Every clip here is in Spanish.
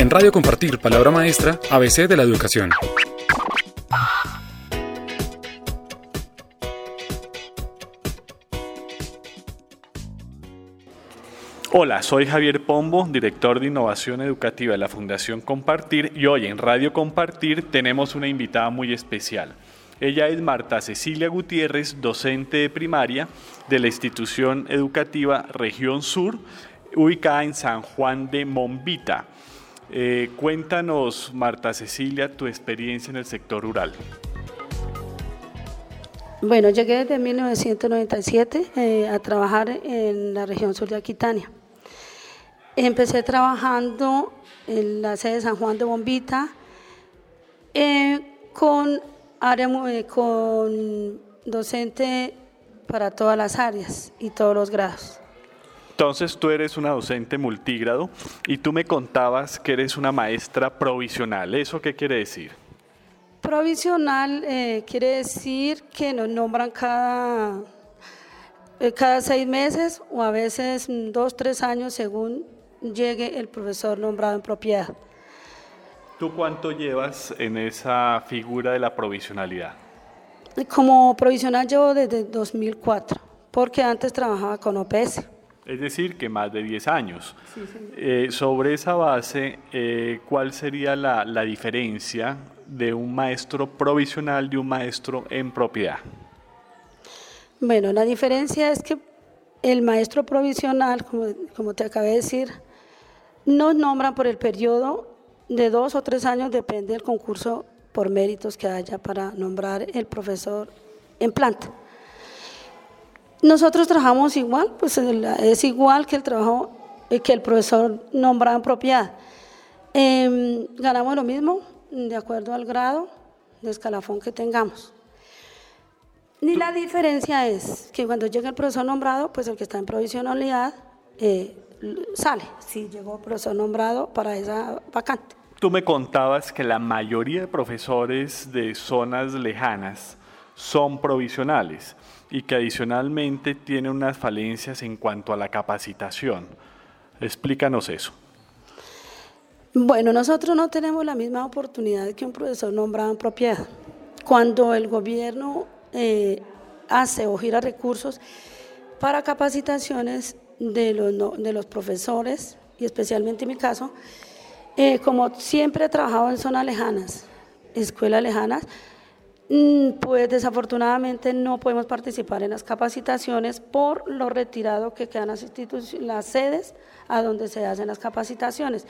En Radio Compartir, palabra maestra, ABC de la educación. Hola, soy Javier Pombo, director de innovación educativa de la Fundación Compartir y hoy en Radio Compartir tenemos una invitada muy especial. Ella es Marta Cecilia Gutiérrez, docente de primaria de la institución educativa Región Sur, ubicada en San Juan de Mombita. Eh, cuéntanos, Marta Cecilia, tu experiencia en el sector rural. Bueno, llegué desde 1997 eh, a trabajar en la región sur de Aquitania. Empecé trabajando en la sede de San Juan de Bombita eh, con, área, con docente para todas las áreas y todos los grados. Entonces tú eres una docente multigrado y tú me contabas que eres una maestra provisional. ¿Eso qué quiere decir? Provisional eh, quiere decir que nos nombran cada, eh, cada seis meses o a veces dos, tres años según llegue el profesor nombrado en propiedad. ¿Tú cuánto llevas en esa figura de la provisionalidad? Como provisional llevo desde 2004, porque antes trabajaba con OPS es decir, que más de 10 años. Eh, sobre esa base, eh, ¿cuál sería la, la, diferencia de un maestro provisional de un maestro en propiedad? Bueno, la diferencia es que el maestro provisional, como, como te acabé de decir, nos nombran por el periodo de dos o tres años, depende del concurso por méritos que haya para nombrar el profesor en planta. Nosotros trabajamos igual, pues es igual que el trabajo eh, que el profesor nombrado en propiedad. Em, ganamos lo mismo de acuerdo al grado de escalafón que tengamos. Ni la diferencia es que cuando llega el profesor nombrado, pues el que está en provisionalidad eh, sale, si llegó el profesor nombrado para esa vacante. Tú me contabas que la mayoría de profesores de zonas lejanas son provisionales y que adicionalmente tiene unas falencias en cuanto a la capacitación. Explícanos eso. Bueno, nosotros no tenemos la misma oportunidad que un profesor nombrado en propiedad. Cuando el gobierno eh, hace o gira recursos para capacitaciones de los, de los profesores, y especialmente en mi caso, eh, como siempre he trabajado en zonas lejanas, escuelas lejanas, pues desafortunadamente no podemos participar en las capacitaciones por lo retirado que quedan las, las sedes a donde se hacen las capacitaciones.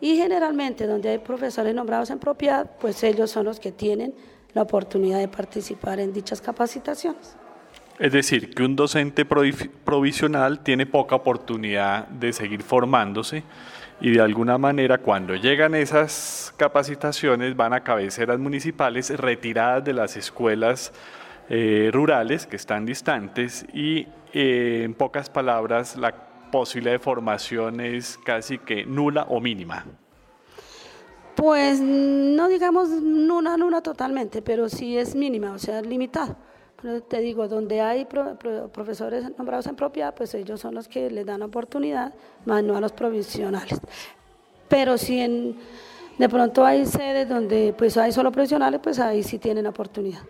Y generalmente donde hay profesores nombrados en propiedad, pues ellos son los que tienen la oportunidad de participar en dichas capacitaciones. Es decir, que un docente provisional tiene poca oportunidad de seguir formándose y de alguna manera cuando llegan esas capacitaciones van a cabeceras municipales retiradas de las escuelas eh, rurales que están distantes y eh, en pocas palabras la posibilidad de formación es casi que nula o mínima. Pues no digamos nula, nula totalmente, pero sí es mínima, o sea, limitada te digo, donde hay profesores nombrados en propiedad, pues ellos son los que les dan oportunidad, más no a los provisionales. Pero si en, de pronto hay sedes donde pues hay solo provisionales, pues ahí sí tienen oportunidad.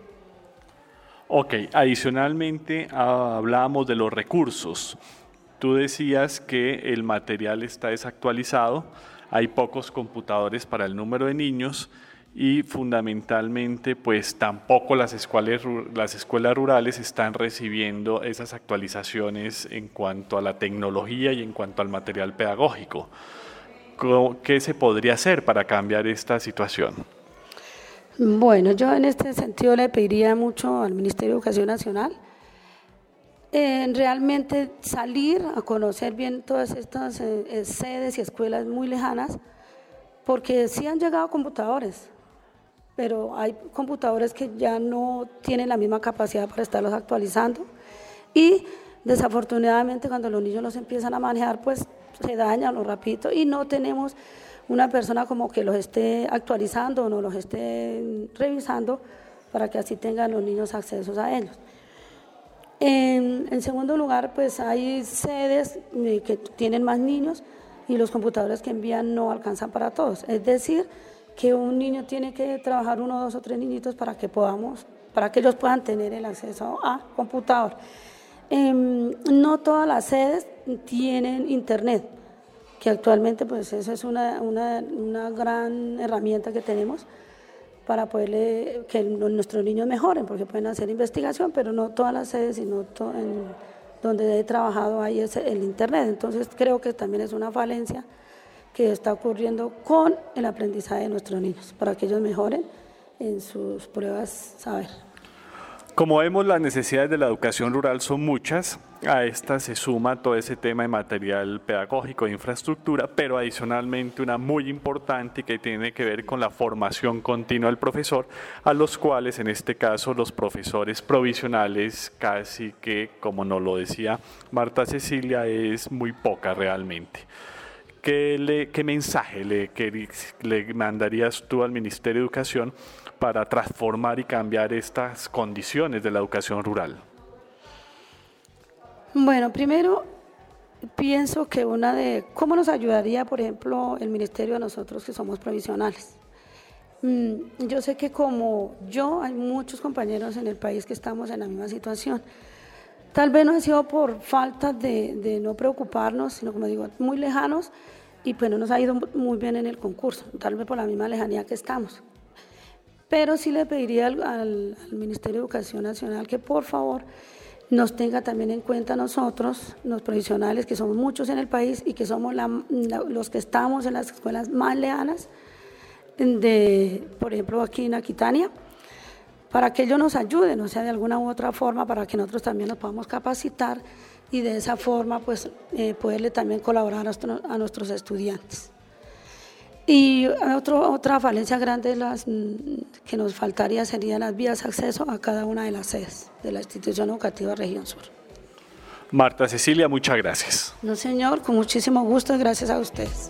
Ok, adicionalmente ah, hablábamos de los recursos. Tú decías que el material está desactualizado, hay pocos computadores para el número de niños y fundamentalmente pues tampoco las escuelas, las escuelas rurales están recibiendo esas actualizaciones en cuanto a la tecnología y en cuanto al material pedagógico. ¿Qué se podría hacer para cambiar esta situación? Bueno, yo en este sentido le pediría mucho al Ministerio de Educación Nacional en realmente salir a conocer bien todas estas eh, sedes y escuelas muy lejanas, porque sí han llegado computadores, pero hay computadores que ya no tienen la misma capacidad para estarlos actualizando y desafortunadamente cuando los niños los empiezan a manejar pues se dañan los rapidito y no tenemos una persona como que los esté actualizando o no los esté revisando para que así tengan los niños accesos a ellos. En, en segundo lugar, pues hay sedes eh, que tienen más niños y los computadores que envían no alcanzan para todos. Es decir, que un niño tiene que trabajar uno, dos o tres niñitos para que podamos, para que ellos puedan tener el acceso a computador. Em, no todas las sedes tienen internet, que actualmente pues eso es una, una, una gran herramienta que tenemos para poderle que nuestros niños mejoren, porque pueden hacer investigación, pero no todas las sedes, sino en donde he trabajado ahí es el Internet. Entonces creo que también es una falencia que está ocurriendo con el aprendizaje de nuestros niños, para que ellos mejoren en sus pruebas saber. Como vemos, las necesidades de la educación rural son muchas. A estas se suma todo ese tema de material pedagógico e infraestructura, pero adicionalmente una muy importante que tiene que ver con la formación continua del profesor, a los cuales en este caso los profesores provisionales casi que, como nos lo decía Marta Cecilia, es muy poca realmente. ¿Qué, mensaje le, le mandarías tú al Ministerio de Educación para transformar y cambiar estas condiciones de la educación rural? Bueno, primero pienso que una de, ¿cómo nos ayudaría, por ejemplo, el ministerio a nosotros que somos provisionales? Mm, yo sé que como yo, hay muchos compañeros en el país que estamos en la misma situación. Tal vez no ha sido por falta de, no preocuparnos, sino como digo, muy lejanos y pues no nos ha ido muy bien en el concurso, tal vez por la misma lejanía que estamos. Pero sí le pediría al, Ministerio de Educación Nacional que por favor nos tenga también en cuenta nosotros, los profesionales, que somos muchos en el país y que somos los que estamos en las escuelas más lejanas, de, por ejemplo aquí en Aquitania, para que ellos nos ayuden, o sea, de alguna u otra forma, para que nosotros también nos podamos capacitar y de esa forma pues eh, poderle también colaborar a nuestros estudiantes. Y otro, otra falencia grande las, mm, que nos faltaría serían las vías de acceso a cada una de las sedes de la institución educativa Región Sur. Marta Cecilia, muchas gracias. No, señor, con muchísimo gusto, gracias a ustedes.